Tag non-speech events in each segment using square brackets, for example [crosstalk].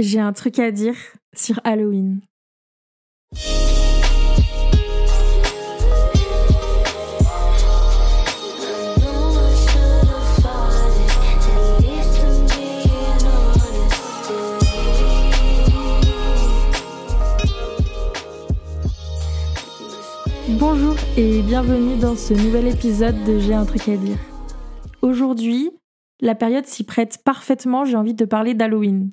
J'ai un truc à dire sur Halloween. Bonjour et bienvenue dans ce nouvel épisode de J'ai un truc à dire. Aujourd'hui, la période s'y prête parfaitement, j'ai envie de parler d'Halloween.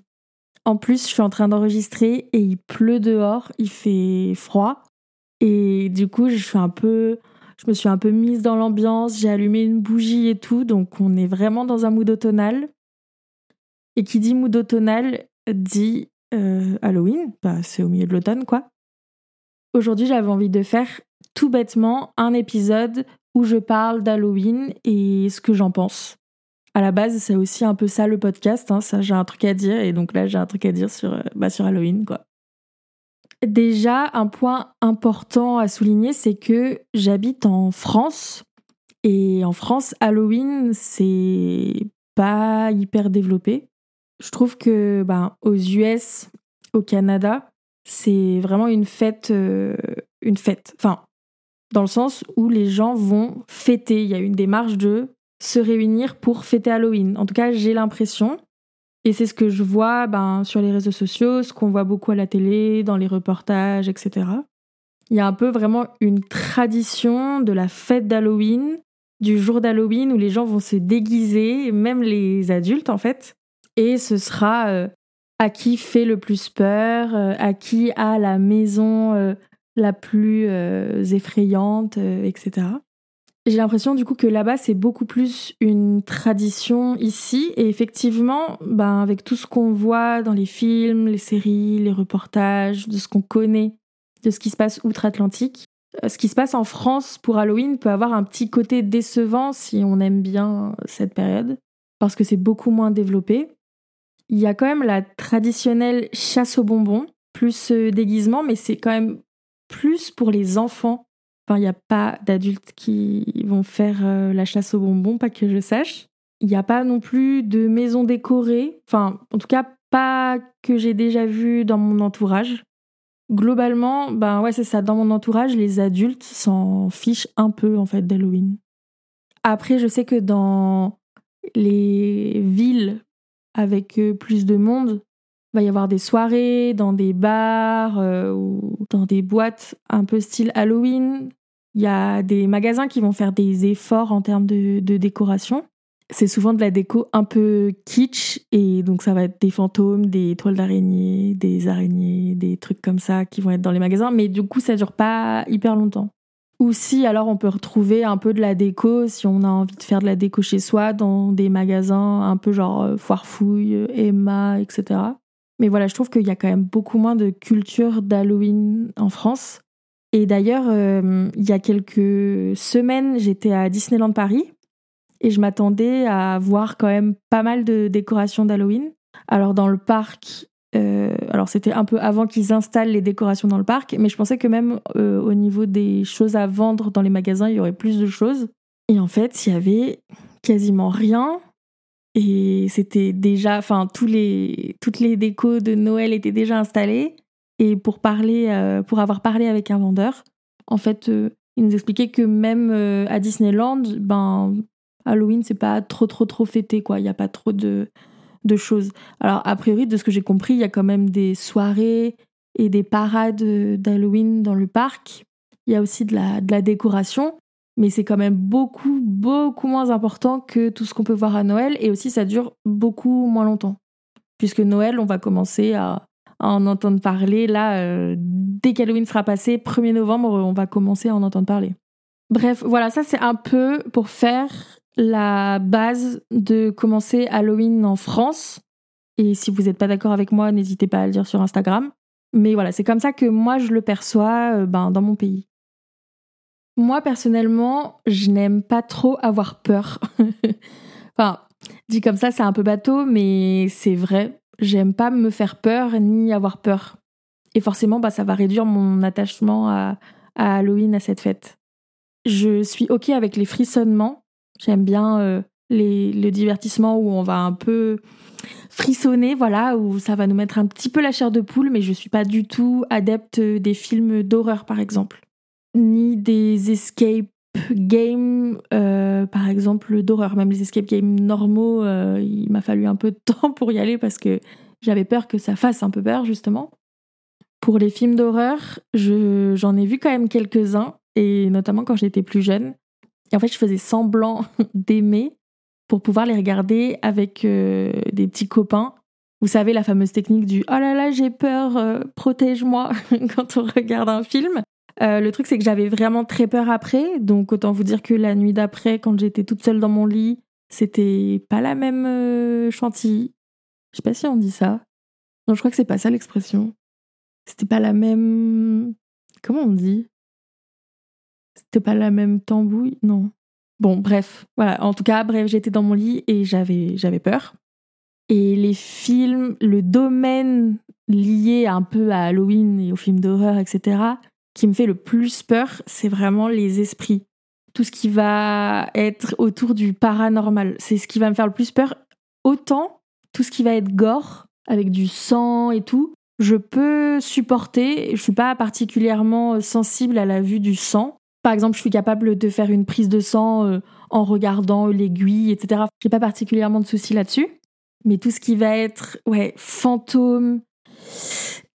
En plus, je suis en train d'enregistrer et il pleut dehors, il fait froid. Et du coup, je suis un peu je me suis un peu mise dans l'ambiance, j'ai allumé une bougie et tout, donc on est vraiment dans un mood automnal. Et qui dit mood automnal dit euh, Halloween, bah, c'est au milieu de l'automne quoi. Aujourd'hui j'avais envie de faire tout bêtement un épisode où je parle d'Halloween et ce que j'en pense à la base, c'est aussi un peu ça le podcast. Hein, ça, j'ai un truc à dire. Et donc là, j'ai un truc à dire sur, euh, bah, sur Halloween, quoi. Déjà, un point important à souligner, c'est que j'habite en France. Et en France, Halloween, c'est pas hyper développé. Je trouve que bah, aux US, au Canada, c'est vraiment une fête, euh, une fête. Enfin, dans le sens où les gens vont fêter. Il y a une démarche de se réunir pour fêter Halloween. En tout cas, j'ai l'impression. Et c'est ce que je vois ben, sur les réseaux sociaux, ce qu'on voit beaucoup à la télé, dans les reportages, etc. Il y a un peu vraiment une tradition de la fête d'Halloween, du jour d'Halloween où les gens vont se déguiser, même les adultes en fait. Et ce sera euh, à qui fait le plus peur, euh, à qui a la maison euh, la plus effrayante, etc. J'ai l'impression du coup que là-bas c'est beaucoup plus une tradition ici et effectivement, ben avec tout ce qu'on voit dans les films, les séries, les reportages, de ce qu'on connaît, de ce qui se passe outre-Atlantique, euh, ce qui se passe en France pour Halloween peut avoir un petit côté décevant si on aime bien cette période parce que c'est beaucoup moins développé. Il y a quand même la traditionnelle chasse aux bonbons, plus euh, déguisement, mais c'est quand même plus pour les enfants Enfin, il n'y a pas d'adultes qui vont faire euh, la chasse aux bonbons, pas que je sache. Il n'y a pas non plus de maisons décorées. Enfin, en tout cas, pas que j'ai déjà vu dans mon entourage. Globalement, ben ouais, c'est ça. Dans mon entourage, les adultes s'en fichent un peu en fait d'Halloween. Après, je sais que dans les villes avec euh, plus de monde, va y avoir des soirées dans des bars euh, ou dans des boîtes un peu style Halloween. Il y a des magasins qui vont faire des efforts en termes de, décoration. C'est souvent de la déco un peu kitsch et donc ça va être des fantômes, des toiles d'araignée, des araignées, des trucs comme ça qui vont être dans les magasins. Mais du coup, ça dure pas hyper longtemps. Ou si alors on peut retrouver un peu de la déco si on a envie de faire de la déco chez soi dans des magasins un peu genre euh, Foire Fouille, Emma, etc. Mais voilà, je trouve qu'il y a quand même beaucoup moins de culture d'Halloween en France. Et d'ailleurs, euh, il y a quelques semaines, j'étais à Disneyland Paris et je m'attendais à voir quand même pas mal de décorations d'Halloween. Alors dans le parc, euh, alors c'était un peu avant qu'ils installent les décorations dans le parc, mais je pensais que même euh, au niveau des choses à vendre dans les magasins, il y aurait plus de choses. Et en fait, il y avait quasiment rien. Et c'était déjà, enfin, tous les, toutes les décos de Noël étaient déjà installées. Et pour parler, euh, pour avoir parlé avec un vendeur, en fait, euh, il nous expliquait que même euh, à Disneyland, ben, Halloween, c'est pas trop, trop, trop fêté, quoi. Il n'y a pas trop de, de choses. Alors, a priori, de ce que j'ai compris, il y a quand même des soirées et des parades d'Halloween dans le parc. Il y a aussi de la, de la décoration mais c'est quand même beaucoup, beaucoup moins important que tout ce qu'on peut voir à Noël, et aussi ça dure beaucoup moins longtemps. Puisque Noël, on va commencer à, en entendre parler, là, euh, dès qu'Halloween sera passé, 1er novembre, on va commencer à en entendre parler. Bref, voilà, ça c'est un peu pour faire la base de commencer Halloween en France. Et si vous n'êtes pas d'accord avec moi, n'hésitez pas à le dire sur Instagram. Mais voilà, c'est comme ça que moi je le perçois euh, ben, dans mon pays. Moi, personnellement, je n'aime pas trop avoir peur. [laughs] enfin, dit comme ça, c'est un peu bateau, mais c'est vrai. J'aime pas me faire peur ni avoir peur. Et forcément, bah, ça va réduire mon attachement à, Halloween, à cette fête. Je suis OK avec les frissonnements. J'aime bien euh, les, le divertissement où on va un peu frissonner, voilà, où ça va nous mettre un petit peu la chair de poule, mais je suis pas du tout adepte des films d'horreur, par exemple, ni des escape games, euh, par exemple, d'horreur. Même les escape games normaux, euh, il m'a fallu un peu de [laughs] temps pour y aller parce que j'avais peur que ça fasse un peu peur, justement. Pour les films d'horreur, j'en ai vu quand même quelques-uns, et notamment quand j'étais plus jeune. Et en fait, je faisais semblant [laughs] d'aimer pour pouvoir les regarder avec euh, des petits copains. Vous savez, la fameuse technique du Oh là là, j'ai peur, protège-moi [laughs] quand on regarde un film. Euh, le truc, c'est que j'avais vraiment très peur après. Donc, autant vous dire que la nuit d'après, quand j'étais toute seule dans mon lit, c'était pas la même chantilly. Je sais pas si on dit ça. Non, je crois que c'est pas ça l'expression. C'était pas la même. Comment on dit? C'était pas la même tambouille? Non. Bon, bref, voilà. En tout cas, bref, j'étais dans mon lit et j'avais, j'avais peur. Et les films, le domaine lié un peu à Halloween et aux films d'horreur, etc., qui me fait le plus peur, c'est vraiment les esprits. Tout ce qui va être autour du paranormal. C'est ce qui va me faire le plus peur. Autant tout ce qui va être gore, avec du sang et tout, je peux supporter. Je suis pas particulièrement sensible à la vue du sang. Par exemple, je suis capable de faire une prise de sang euh, en regardant l'aiguille, etc. J'ai pas particulièrement de soucis là-dessus. Mais tout ce qui va être, ouais, fantôme,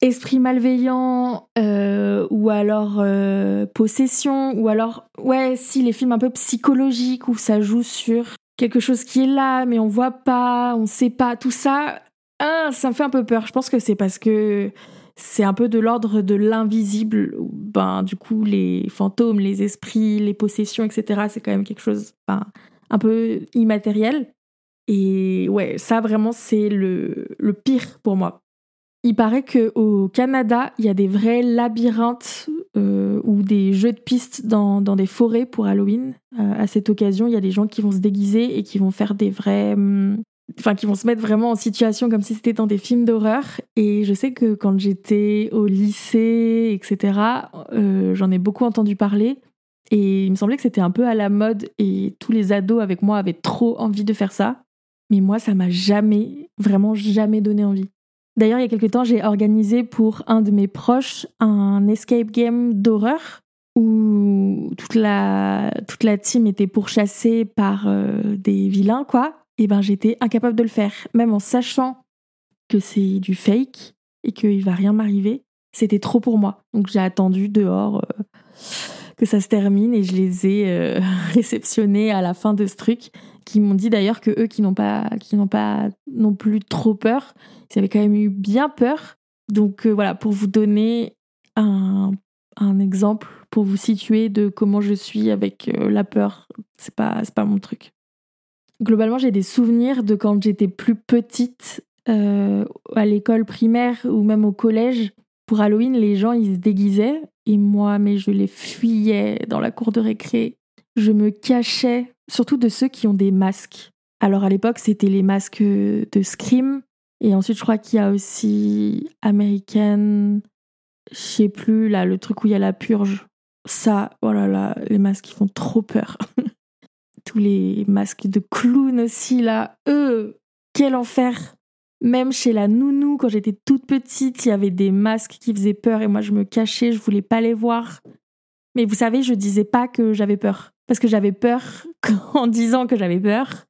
esprit malveillant, euh, ou alors euh, possession, ou alors, ouais, si les films un peu psychologiques où ça joue sur quelque chose qui est là, mais on voit pas, on sait pas, tout ça, ah, ça me fait un peu peur. Je pense que c'est parce que c'est un peu de l'ordre de l'invisible. Ben, du coup, les fantômes, les esprits, les possessions, etc., c'est quand même quelque chose ben, un peu immatériel. Et ouais, ça vraiment, c'est le, le pire pour moi. Il paraît qu'au Canada, il y a des vrais labyrinthes euh, ou des jeux de pistes dans, des forêts pour Halloween. Euh, à cette occasion, il y a des gens qui vont se déguiser et qui vont faire des vrais, hum, enfin qui vont se mettre vraiment en situation comme si c'était dans des films d'horreur. Et je sais que quand j'étais au lycée, etc., euh, j'en ai beaucoup entendu parler. Et il me semblait que c'était un peu à la mode et tous les ados avec moi avaient trop envie de faire ça. Mais moi, ça m'a jamais, vraiment jamais donné envie. D'ailleurs, il y a quelques temps, j'ai organisé pour un de mes proches un escape game d'horreur où toute la, toute la team était pourchassée par euh, des vilains, quoi et ben j'étais incapable de le faire, même en sachant que c'est du fake et qu'il va rien m'arriver. C'était trop pour moi. Donc j'ai attendu dehors euh, que ça se termine et je les ai euh, [laughs] réceptionnés à la fin de ce truc, qui m'ont dit d'ailleurs que eux qui n'ont pas, qui n'ont pas non plus trop peur, ils avaient quand même eu bien peur. Donc euh, voilà, pour vous donner un, un, exemple, pour vous situer de comment je suis avec la peur, c'est pas, c'est pas mon truc globalement, j'ai des souvenirs de quand j'étais plus petite, euh, à l'école primaire ou même au collège. Pour Halloween, les gens, ils se déguisaient. Et moi, mais je les fuyais dans la cour de récré. Je me cachais, surtout de ceux qui ont des masques. Alors à l'époque, c'était les masques de Scream. Et ensuite, je crois qu'il y a aussi American, je sais plus, là, le truc où il y a la purge. Ça, oh là là, les masques, qui font trop peur. [laughs] tous les masques de clown aussi, là. Eux, quel enfer Même chez la nounou, quand j'étais toute petite, il y avait des masques qui faisaient peur et moi je me cachais, je voulais pas les voir. Mais vous savez, je disais pas que j'avais peur. Parce que j'avais peur [laughs] qu'en disant que j'avais peur,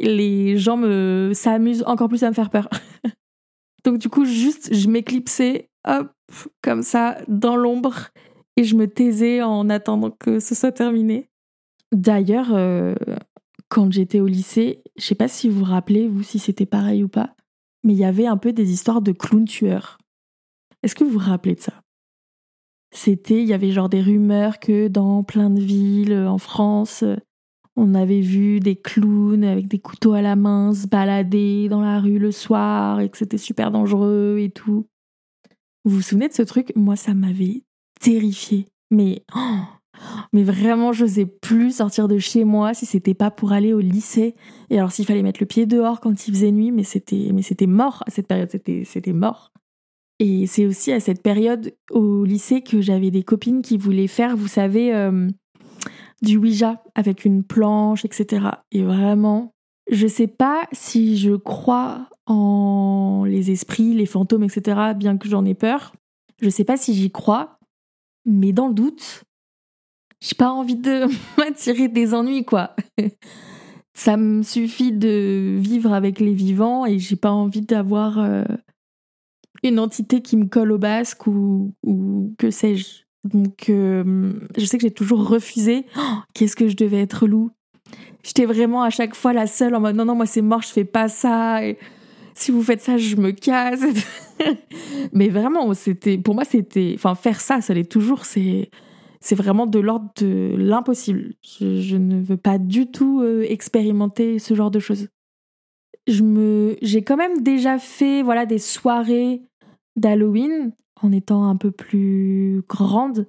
les gens me s'amusent encore plus à me faire peur. [laughs] Donc du coup, juste, je m'éclipsais, hop, comme ça, dans l'ombre, et je me taisais en attendant que ce soit terminé. D'ailleurs, euh, quand j'étais au lycée, je sais pas si vous vous rappelez, vous, si c'était pareil ou pas, mais il y avait un peu des histoires de clowns tueurs. Est-ce que vous vous rappelez de ça? C'était, il y avait genre des rumeurs que dans plein de villes en France, on avait vu des clowns avec des couteaux à la main se balader dans la rue le soir et que c'était super dangereux et tout. Vous vous souvenez de ce truc? Moi, ça m'avait terrifié. Mais oh, mais vraiment, je n'osais plus sortir de chez moi si c'était pas pour aller au lycée. Et alors, s'il fallait mettre le pied dehors quand il faisait nuit, mais c'était, mais c'était mort à cette période, c'était, c'était mort. Et c'est aussi à cette période au lycée que j'avais des copines qui voulaient faire, vous savez, euh, du Ouija avec une planche, etc. Et vraiment, je sais pas si je crois en les esprits, les fantômes, etc., bien que j'en ai peur. Je sais pas si j'y crois, mais dans le doute, j'ai pas envie de [laughs] m'attirer des ennuis, quoi. [laughs] Ça me suffit de vivre avec les vivants et j'ai pas envie d'avoir euh, une entité qui me colle au basque ou, ou que sais-je. Donc, euh, je sais que j'ai toujours refusé. Oh, qu'est-ce que je devais être loup J'étais vraiment à chaque fois la seule en mode non, non, moi c'est mort, je fais pas ça. Si vous faites ça, je me casse. [laughs] Mais vraiment, c'était, pour moi, c'était, enfin, faire ça, ça l'est toujours, c'est, c'est vraiment de l'ordre de l'impossible. Je, ne veux pas du tout euh, expérimenter ce genre de choses. Je me, j'ai quand même déjà fait, voilà, des soirées d'Halloween en étant un peu plus grande.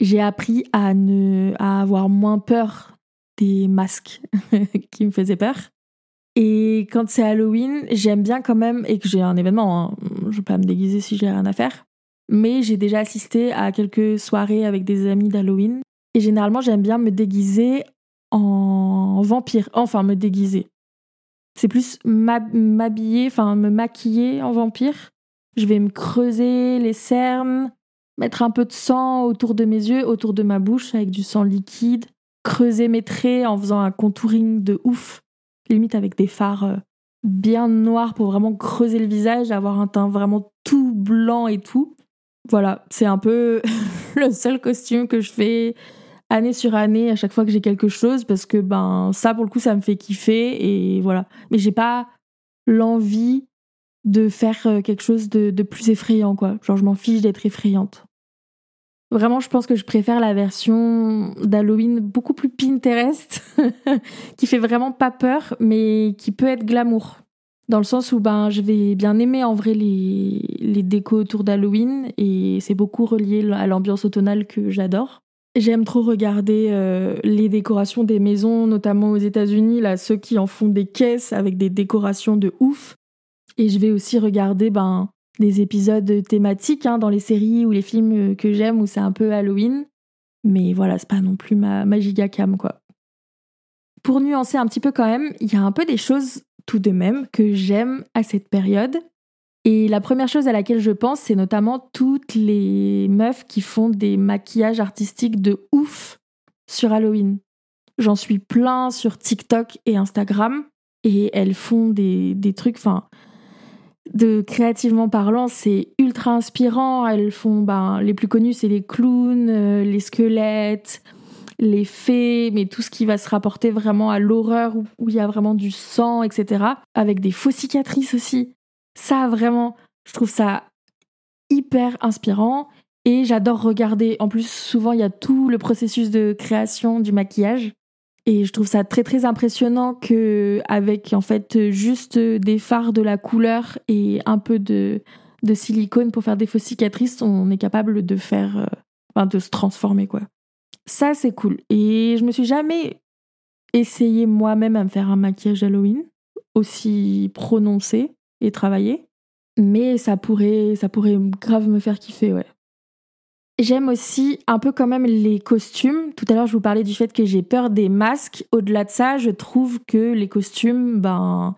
J'ai appris à ne, à avoir moins peur des masques [laughs] qui me faisaient peur. Et quand c'est Halloween, j'aime bien quand même, et que j'ai un événement, hein, je vais pas me déguiser si j'ai rien à faire, mais j'ai déjà assisté à quelques soirées avec des amis d'Halloween. Et généralement, j'aime bien me déguiser en vampire. Enfin, me déguiser. C'est plus m'habiller, enfin me maquiller en vampire. Je vais me creuser les cernes, mettre un peu de sang autour de mes yeux, autour de ma bouche avec du sang liquide, creuser mes traits en faisant un contouring de ouf limite avec des fards euh, bien noirs pour vraiment creuser le visage, avoir un teint vraiment tout blanc et tout. Voilà, c'est un peu [laughs] le seul costume que je fais année sur année à chaque fois que j'ai quelque chose parce que ben ça pour le coup ça me fait kiffer et voilà. Mais j'ai pas l'envie de faire euh, quelque chose de, plus effrayant quoi. Genre je m'en fiche d'être effrayante. Vraiment, je pense que je préfère la version d'Halloween beaucoup plus Pinterest, [laughs] qui fait vraiment pas peur, mais qui peut être glamour. Dans le sens où ben, je vais bien aimer en vrai les, les décos autour d'Halloween, et c'est beaucoup relié à l'ambiance automnale que j'adore. J'aime trop regarder euh, les décorations des maisons, notamment aux États-Unis, là, ceux qui en font des caisses avec des décorations de ouf. Et je vais aussi regarder ben, des épisodes thématiques hein, dans les séries ou les films euh, que j'aime où c'est un peu Halloween. Mais voilà, c'est pas non plus ma, ma giga cam, quoi. Pour nuancer un petit peu quand même, il y a un peu des choses tout de même que j'aime à cette période. Et la première chose à laquelle je pense, c'est notamment toutes les meufs qui font des maquillages artistiques de ouf sur Halloween. J'en suis plein sur TikTok et Instagram et elles font des, des trucs, enfin, de créativement parlant, c'est ultra inspirant. Elles font, ben, les plus connues, c'est les clowns, euh, les squelettes, les fées, mais tout ce qui va se rapporter vraiment à l'horreur où il y a vraiment du sang, etc. Avec des fausses cicatrices aussi. Ça, vraiment, je trouve ça hyper inspirant. Et j'adore regarder. En plus, souvent, il y a tout le processus de création du maquillage. Et je trouve ça très très impressionnant que avec en fait juste des fards de la couleur et un peu de, de silicone pour faire des fausses cicatrices, on est capable de faire, euh, enfin, de se transformer quoi. Ça c'est cool. Et je me suis jamais essayé moi-même à me faire un maquillage Halloween aussi prononcé et travaillé, mais ça pourrait ça pourrait grave me faire kiffer ouais. J'aime aussi un peu quand même les costumes. Tout à l'heure, je vous parlais du fait que j'ai peur des masques. Au-delà de ça, je trouve que les costumes, ben,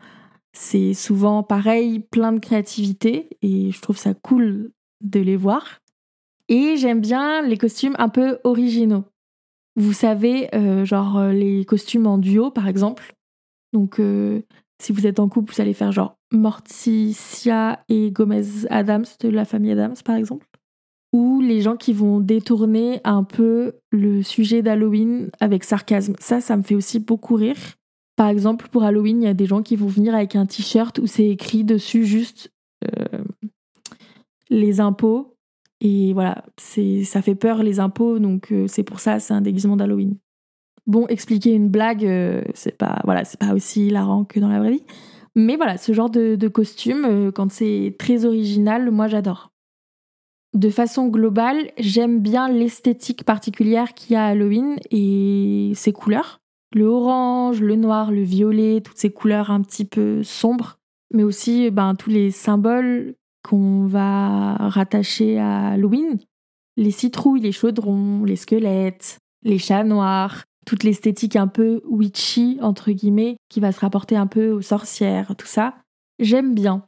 c'est souvent pareil, plein de créativité et je trouve ça cool de les voir. Et j'aime bien les costumes un peu originaux. Vous savez, euh, genre euh, les costumes en duo, par exemple. Donc, euh, si vous êtes en couple, vous allez faire genre Morticia et Gomez Adams de la famille Adams, par exemple ou les gens qui vont détourner un peu le sujet d'Halloween avec sarcasme. Ça, ça me fait aussi beaucoup rire. Par exemple, pour Halloween, il y a des gens qui vont venir avec un t-shirt où c'est écrit dessus juste euh, les impôts. Et voilà, ça fait peur les impôts, donc euh, c'est pour ça, c'est un déguisement d'Halloween. Bon, expliquer une blague, euh, c'est pas voilà, pas aussi hilarant que dans la vraie vie. Mais voilà, ce genre de, de costume, quand c'est très original, moi j'adore de façon globale, j'aime bien l'esthétique particulière qu'il y a à Halloween et ses couleurs. Le orange, le noir, le violet, toutes ces couleurs un petit peu sombres, mais aussi ben, tous les symboles qu'on va rattacher à Halloween. Les citrouilles, les chaudrons, les squelettes, les chats noirs, toute l'esthétique un peu witchy, entre guillemets, qui va se rapporter un peu aux sorcières, tout ça. J'aime bien.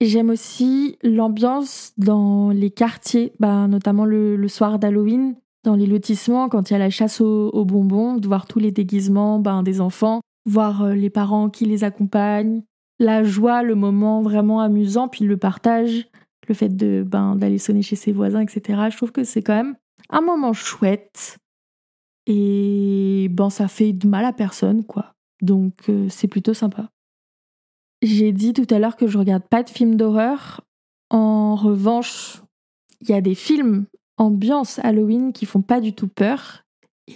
J'aime aussi l'ambiance dans les quartiers, bah, notamment le, soir d'Halloween, dans les lotissements, quand il y a la chasse aux, bonbons, de voir tous les déguisements ben, des enfants, voir euh, les parents qui les accompagnent, la joie, le moment vraiment amusant, puis le partage, le fait de ben, d'aller sonner chez ses voisins, etc. Je trouve que c'est quand même un moment chouette. Et ben ça fait de mal à personne, quoi. Donc euh, c'est plutôt sympa. J'ai dit tout à l'heure que je regarde pas de films d'horreur. En revanche, il y a des films ambiance Halloween qui font pas du tout peur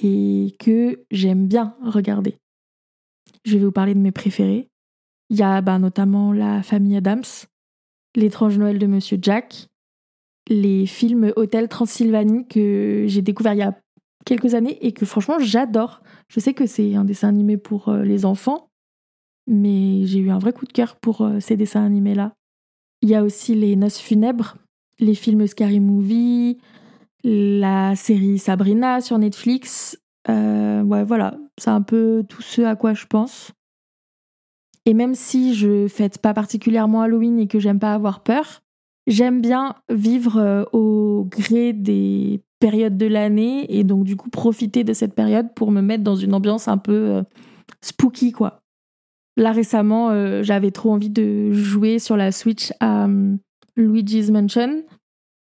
et que j'aime bien regarder. Je vais vous parler de mes préférés. Il y a bah, notamment La famille Adams, L'étrange Noël de Monsieur Jack, les films Hôtel Transylvanie que j'ai découvert il y a quelques années et que franchement j'adore. Je sais que c'est un dessin animé pour euh, les enfants, mais j'ai eu un vrai coup de cœur pour euh, ces dessins animés-là. Il y a aussi les Noces funèbres, les films Scary Movie, la série Sabrina sur Netflix. Euh, ouais, voilà, c'est un peu tout ce à quoi je pense. Et même si je fête pas particulièrement Halloween et que j'aime pas avoir peur, j'aime bien vivre euh, au gré des périodes de l'année et donc du coup profiter de cette période pour me mettre dans une ambiance un peu spooky quoi. Là récemment, euh, j'avais trop envie de jouer sur la Switch à Luigi's Mansion.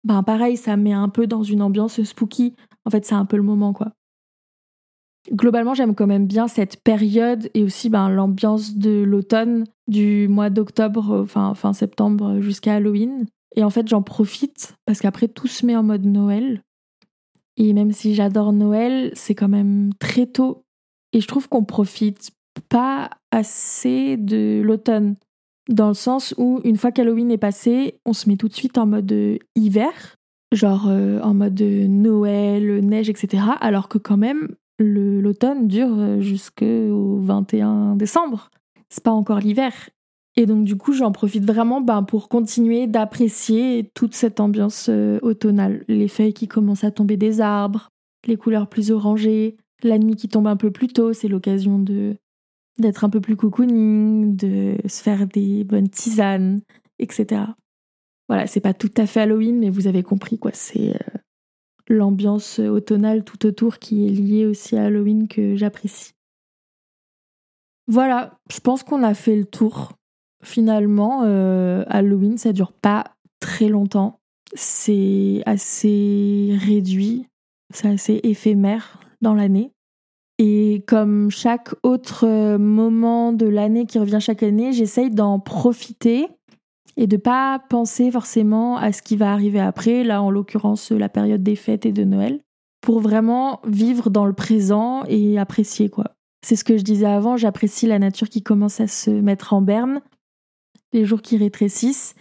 Ben pareil, ça met un peu dans une ambiance spooky. En fait, c'est un peu le moment quoi globalement, j'aime quand même bien cette période et aussi ben, l'ambiance de l'automne, du mois d'octobre, enfin fin septembre jusqu'à Halloween. Et en fait, j'en profite parce qu'après, tout se met en mode Noël. Et même si j'adore Noël, c'est quand même très tôt. Et je trouve qu'on profite pas assez de l'automne. Dans le sens où, une fois qu'Halloween est passé, on se met tout de suite en mode hiver. Genre euh, en mode Noël, neige, etc. Alors que quand même, l'automne dure euh, jusqu'au 21 décembre. C'est pas encore l'hiver. Et donc du coup, j'en profite vraiment ben, pour continuer d'apprécier toute cette ambiance euh, automnale. Les feuilles qui commencent à tomber des arbres, les couleurs plus orangées, la nuit qui tombe un peu plus tôt, c'est l'occasion de d'être un peu plus cocooning, de se faire des bonnes tisanes, etc. Voilà, c'est pas tout à fait Halloween, mais vous avez compris quoi. C'est euh, l'ambiance automnale tout autour qui est liée aussi à Halloween que j'apprécie. Voilà, je pense qu'on a fait le tour. Finalement, euh, Halloween, ça dure pas très longtemps. C'est assez réduit, c'est assez éphémère dans l'année. Et comme chaque autre moment de l'année qui revient chaque année, j'essaye d'en profiter et de pas penser forcément à ce qui va arriver après, là en l'occurrence la période des fêtes et de Noël, pour vraiment vivre dans le présent et apprécier quoi. C'est ce que je disais avant, j'apprécie la nature qui commence à se mettre en berne, les jours qui rétrécissent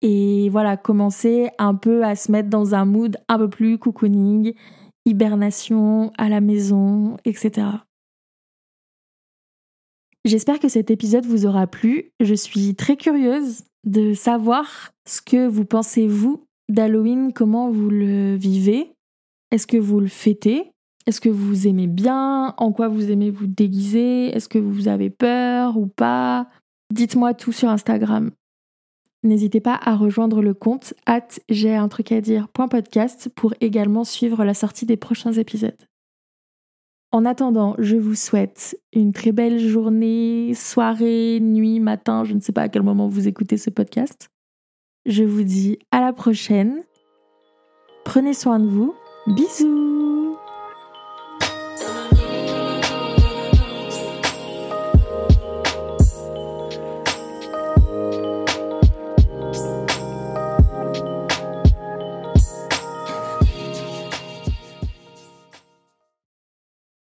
et voilà, commencer un peu à se mettre dans un mood un peu plus cocooning, hibernation à la maison, etc. J'espère que cet épisode vous aura plu. Je suis très curieuse de savoir ce que vous pensez, vous, d'Halloween, comment vous le vivez. Est-ce que vous le fêtez? Est-ce que vous aimez bien? En quoi vous aimez vous déguiser? Est-ce que vous avez peur ou pas? Dites-moi tout sur Instagram. N'hésitez pas à rejoindre le compte at j'ai pour également suivre la sortie des prochains épisodes. En attendant, je vous souhaite une très belle journée, soirée, nuit, matin, je ne sais pas à quel moment vous écoutez ce podcast. Je vous dis à la prochaine. Prenez soin de vous. Bisous